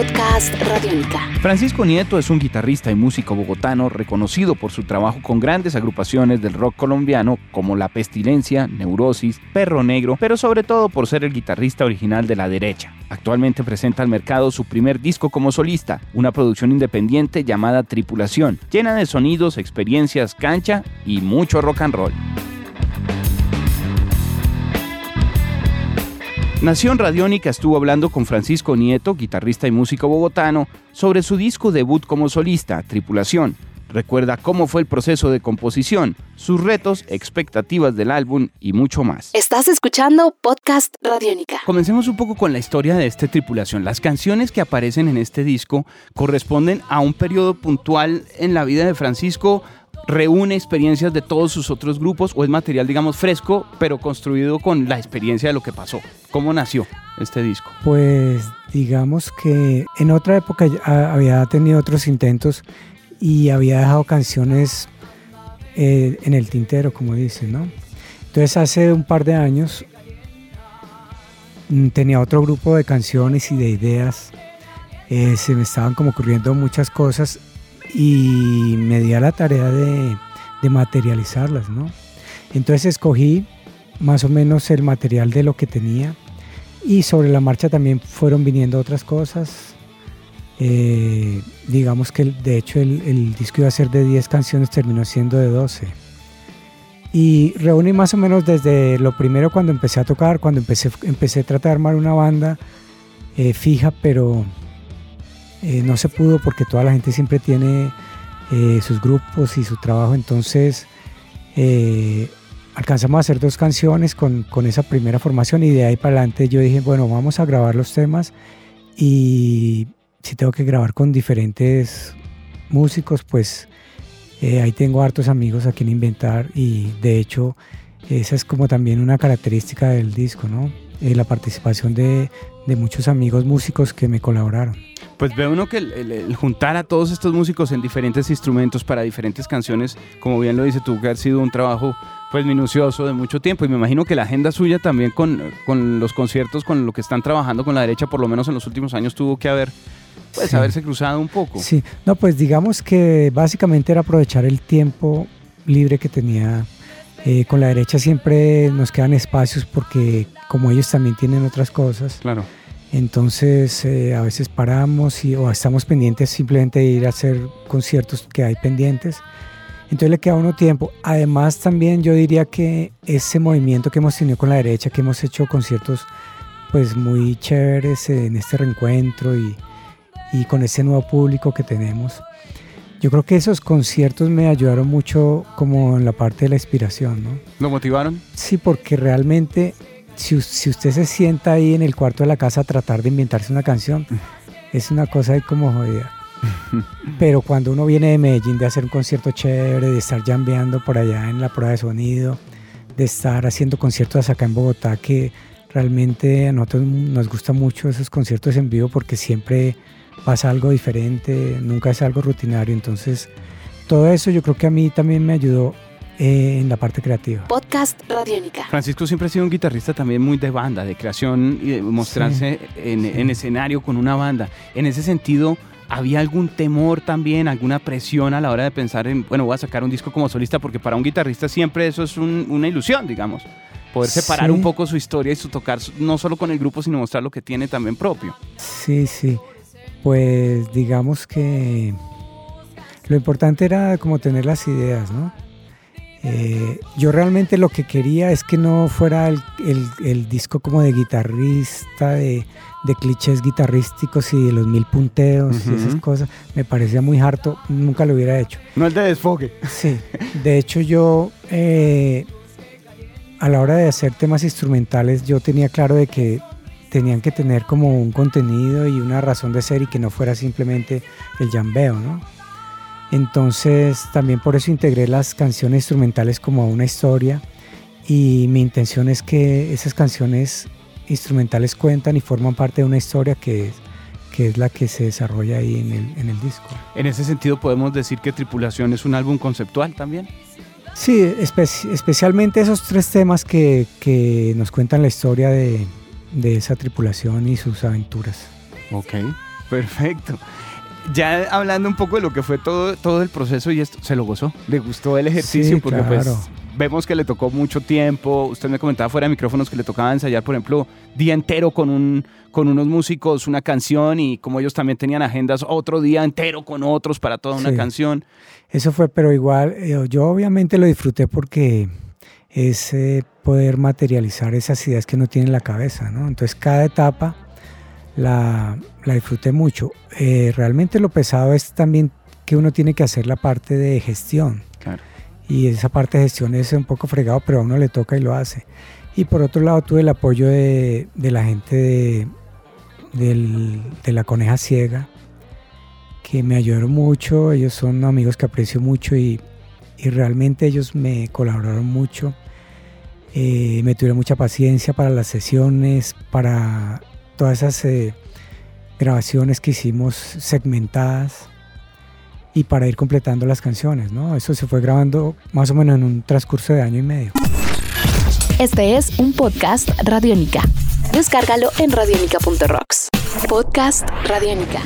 Podcast. Francisco Nieto es un guitarrista y músico bogotano reconocido por su trabajo con grandes agrupaciones del rock colombiano como La Pestilencia, Neurosis, Perro Negro, pero sobre todo por ser el guitarrista original de La Derecha. Actualmente presenta al mercado su primer disco como solista, una producción independiente llamada Tripulación, llena de sonidos, experiencias, cancha y mucho rock and roll. Nación Radiónica estuvo hablando con Francisco Nieto, guitarrista y músico bogotano, sobre su disco debut como solista, Tripulación. Recuerda cómo fue el proceso de composición, sus retos, expectativas del álbum y mucho más. Estás escuchando Podcast Radiónica. Comencemos un poco con la historia de esta tripulación. Las canciones que aparecen en este disco corresponden a un periodo puntual en la vida de Francisco, reúne experiencias de todos sus otros grupos o es material, digamos, fresco, pero construido con la experiencia de lo que pasó. ¿Cómo nació este disco? Pues digamos que en otra época había tenido otros intentos y había dejado canciones eh, en el tintero, como dicen, ¿no? Entonces hace un par de años mm, tenía otro grupo de canciones y de ideas. Eh, se me estaban como ocurriendo muchas cosas y me di a la tarea de, materializarlas, ¿no? Entonces escogí más o menos el material de lo que tenía y sobre la marcha también fueron viniendo otras cosas. Eh, digamos que de hecho el, disco iba a ser de 10 canciones, terminó siendo de 12. Y reuní más o menos desde lo primero cuando empecé a tocar, cuando empecé, empecé a tratar de armar una banda eh, fija, pero eh, no se pudo porque toda la gente siempre tiene eh, sus grupos y su trabajo, entonces eh, alcanzamos a hacer dos canciones con, esa primera formación y de ahí para adelante yo dije, bueno, vamos a grabar los temas y si tengo que grabar con diferentes músicos, pues ahí tengo hartos amigos a quien inventar y de hecho esa es como también una característica del disco, ¿no? la participación de muchos amigos músicos que me colaboraron. Pues ve uno que el, juntar a todos estos músicos en diferentes instrumentos para diferentes canciones, como bien lo dice tú, que ha sido un trabajo pues minucioso de mucho tiempo y me imagino que la agenda suya también con, con los conciertos, con lo que están trabajando con la derecha, por lo menos en los últimos años tuvo que haber pues haberse cruzado un poco. Sí, no, pues digamos que básicamente era aprovechar el tiempo libre que tenía. Eh, con la derecha siempre nos quedan espacios porque como ellos también tienen otras cosas. Claro entonces eh, a veces paramos y, o estamos pendientes simplemente de ir a hacer conciertos que hay pendientes. Entonces le queda uno tiempo. Además también yo diría que ese movimiento que hemos tenido con la derecha, que hemos hecho conciertos pues muy chéveres en este reencuentro y, y con ese nuevo público que tenemos. Yo creo que esos conciertos me ayudaron mucho como en la parte de la inspiración, ¿no? ¿Lo motivaron? Sí, porque realmente si, usted se sienta ahí en el cuarto de la casa a tratar de inventarse una canción, es una cosa ahí como jodida. Pero cuando uno viene de Medellín de hacer un concierto chévere, de estar jambeando por allá en la prueba de sonido, de estar haciendo conciertos acá en Bogotá, que realmente a nosotros nos gusta mucho esos conciertos en vivo porque siempre pasa algo diferente, nunca es algo rutinario. Entonces, todo eso yo creo que a mí también me ayudó en la parte creativa. Podcast Radiónica. Francisco siempre ha sido un guitarrista también muy de banda, de creación y de mostrarse en, escenario con una banda. En ese sentido, ¿había algún temor también, alguna presión a la hora de pensar en, bueno, voy a sacar un disco como solista? Porque para un guitarrista siempre eso es una ilusión, digamos. Poder separar un poco su historia y su tocar no solo con el grupo, sino mostrar lo que tiene también propio. Sí, sí. Pues digamos que lo importante era como tener las ideas, ¿no? Eh, yo realmente lo que quería es que no fuera el, disco como de guitarrista, de, clichés guitarrísticos y de los mil punteos y esas cosas. Me parecía muy harto, nunca lo hubiera hecho. No el de desfogue. Sí, de hecho yo eh, a la hora de hacer temas instrumentales yo tenía claro de que tenían que tener como un contenido y una razón de ser y que no fuera simplemente el jambeo, ¿no? Entonces también por eso integré las canciones instrumentales como una historia y mi intención es que esas canciones instrumentales cuentan y forman parte de una historia que, que es la que se desarrolla ahí en el, en el disco. En ese sentido podemos decir que Tripulación es un álbum conceptual también. Sí, especialmente esos tres temas que, que, nos cuentan la historia de, de esa tripulación y sus aventuras. Ok, perfecto ya hablando un poco de lo que fue todo, todo el proceso y esto, ¿se lo gozó? ¿Le gustó el ejercicio? Porque pues vemos que le tocó mucho tiempo. Usted me comentaba fuera de micrófonos que le tocaba ensayar, por ejemplo, día entero con, un, con unos músicos una canción y como ellos también tenían agendas, otro día entero con otros para toda una canción. Eso fue, pero igual, eh, yo obviamente lo disfruté porque es eh, poder materializar esas ideas que uno tiene en la cabeza, ¿no? Entonces cada etapa la, la disfruté mucho. Eh, realmente lo pesado es también que uno tiene que hacer la parte de gestión. Y esa parte de gestión es un poco fregado, pero a uno le toca y lo hace. Y por otro lado tuve el apoyo de, de la gente de, de la Coneja Ciega, que me ayudaron mucho. Ellos son amigos que aprecio mucho y, y realmente ellos me colaboraron mucho. Eh, me tuvieron mucha paciencia para las sesiones, para todas esas eh, grabaciones que hicimos segmentadas y para ir completando las canciones, ¿no? Eso se fue grabando más o menos en un transcurso de año y medio. Este es un podcast Radiónica. Descárgalo en radiónica.rocks. Podcast Radiónica.